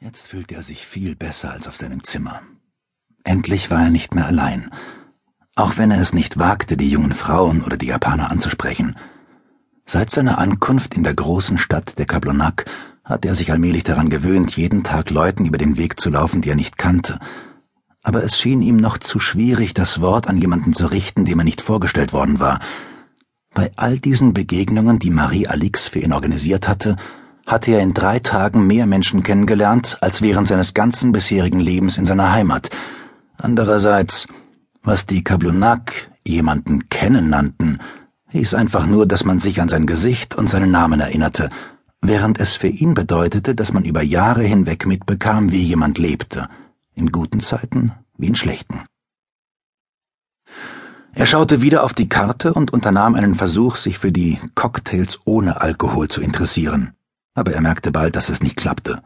Jetzt fühlte er sich viel besser als auf seinem Zimmer. Endlich war er nicht mehr allein, auch wenn er es nicht wagte, die jungen Frauen oder die Japaner anzusprechen. Seit seiner Ankunft in der großen Stadt der Kablonak hatte er sich allmählich daran gewöhnt, jeden Tag Leuten über den Weg zu laufen, die er nicht kannte. Aber es schien ihm noch zu schwierig, das Wort an jemanden zu richten, dem er nicht vorgestellt worden war. Bei all diesen Begegnungen, die Marie Alix für ihn organisiert hatte, hatte er in drei Tagen mehr Menschen kennengelernt als während seines ganzen bisherigen Lebens in seiner Heimat. Andererseits, was die Kablunak jemanden kennen nannten, hieß einfach nur, dass man sich an sein Gesicht und seinen Namen erinnerte, während es für ihn bedeutete, dass man über Jahre hinweg mitbekam, wie jemand lebte, in guten Zeiten wie in schlechten. Er schaute wieder auf die Karte und unternahm einen Versuch, sich für die Cocktails ohne Alkohol zu interessieren aber er merkte bald, dass es nicht klappte.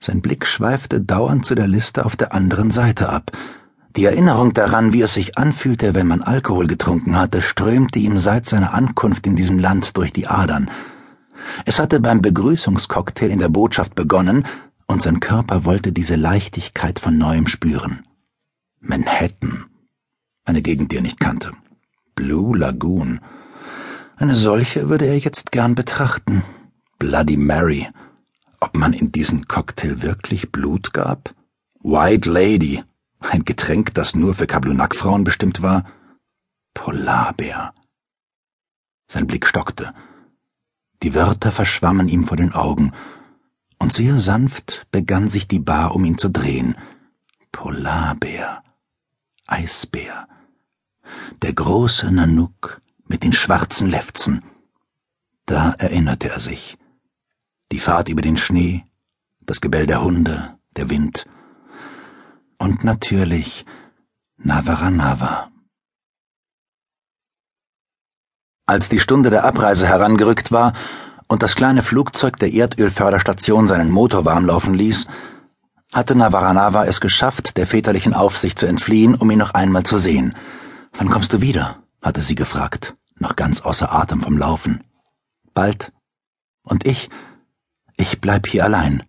Sein Blick schweifte dauernd zu der Liste auf der anderen Seite ab. Die Erinnerung daran, wie es sich anfühlte, wenn man Alkohol getrunken hatte, strömte ihm seit seiner Ankunft in diesem Land durch die Adern. Es hatte beim Begrüßungscocktail in der Botschaft begonnen, und sein Körper wollte diese Leichtigkeit von neuem spüren. Manhattan. Eine Gegend, die er nicht kannte. Blue Lagoon. Eine solche würde er jetzt gern betrachten. Bloody Mary. Ob man in diesen Cocktail wirklich Blut gab? White Lady. Ein Getränk, das nur für Kablunak-Frauen bestimmt war? Polarbär. Sein Blick stockte. Die Wörter verschwammen ihm vor den Augen, und sehr sanft begann sich die Bar um ihn zu drehen. Polarbär. Eisbär. Der große Nanook mit den schwarzen Lefzen. Da erinnerte er sich die Fahrt über den Schnee, das Gebell der Hunde, der Wind und natürlich Navaranava. Als die Stunde der Abreise herangerückt war und das kleine Flugzeug der Erdölförderstation seinen Motor warm laufen ließ, hatte Navaranava es geschafft, der väterlichen Aufsicht zu entfliehen, um ihn noch einmal zu sehen. Wann kommst du wieder? hatte sie gefragt, noch ganz außer Atem vom Laufen. Bald. Und ich, ich bleib hier allein.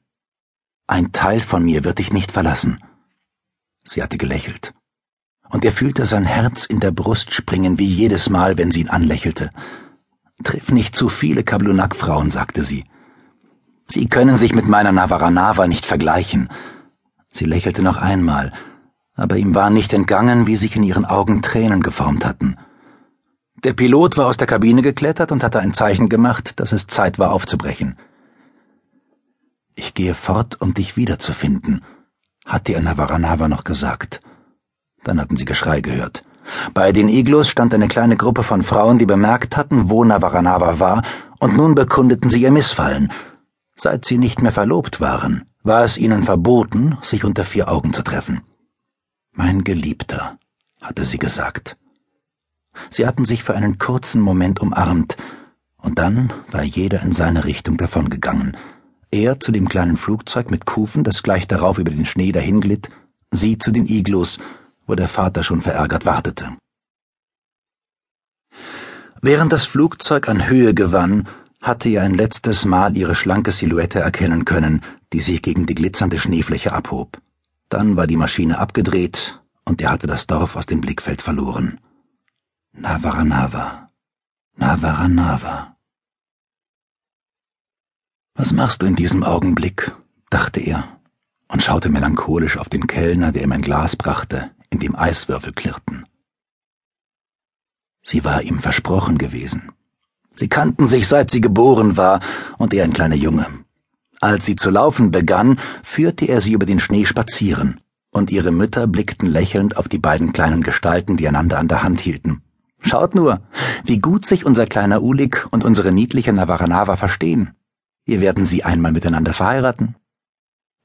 Ein Teil von mir wird dich nicht verlassen. Sie hatte gelächelt. Und er fühlte sein Herz in der Brust springen wie jedes Mal, wenn sie ihn anlächelte. Triff nicht zu viele Kablunak-Frauen, sagte sie. Sie können sich mit meiner Navaranava nicht vergleichen. Sie lächelte noch einmal, aber ihm war nicht entgangen, wie sich in ihren Augen Tränen geformt hatten. Der Pilot war aus der Kabine geklettert und hatte ein Zeichen gemacht, dass es Zeit war aufzubrechen. Gehe fort, um dich wiederzufinden, hatte ihr Navaranava noch gesagt. Dann hatten sie Geschrei gehört. Bei den Iglos stand eine kleine Gruppe von Frauen, die bemerkt hatten, wo Navaranava war, und nun bekundeten sie ihr Missfallen. Seit sie nicht mehr verlobt waren, war es ihnen verboten, sich unter vier Augen zu treffen. Mein Geliebter, hatte sie gesagt. Sie hatten sich für einen kurzen Moment umarmt, und dann war jeder in seine Richtung davongegangen, er zu dem kleinen Flugzeug mit Kufen, das gleich darauf über den Schnee dahinglitt, sie zu den Iglus, wo der Vater schon verärgert wartete. Während das Flugzeug an Höhe gewann, hatte er ein letztes Mal ihre schlanke Silhouette erkennen können, die sich gegen die glitzernde Schneefläche abhob. Dann war die Maschine abgedreht und er hatte das Dorf aus dem Blickfeld verloren. Navaranava. Navaranava. Was machst du in diesem Augenblick? dachte er und schaute melancholisch auf den Kellner, der ihm ein Glas brachte, in dem Eiswürfel klirrten. Sie war ihm versprochen gewesen. Sie kannten sich, seit sie geboren war, und er ein kleiner Junge. Als sie zu laufen begann, führte er sie über den Schnee spazieren, und ihre Mütter blickten lächelnd auf die beiden kleinen Gestalten, die einander an der Hand hielten. Schaut nur, wie gut sich unser kleiner Ulik und unsere niedliche Navaranava verstehen. Wir werden sie einmal miteinander verheiraten.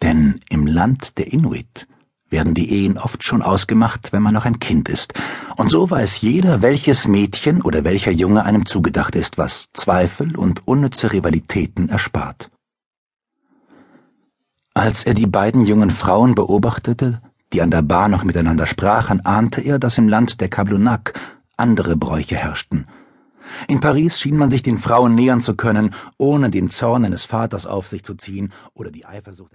Denn im Land der Inuit werden die Ehen oft schon ausgemacht, wenn man noch ein Kind ist. Und so weiß jeder, welches Mädchen oder welcher Junge einem zugedacht ist, was Zweifel und unnütze Rivalitäten erspart. Als er die beiden jungen Frauen beobachtete, die an der Bar noch miteinander sprachen, ahnte er, dass im Land der Kablunak andere Bräuche herrschten in Paris schien man sich den Frauen nähern zu können, ohne den Zorn eines Vaters auf sich zu ziehen oder die Eifersucht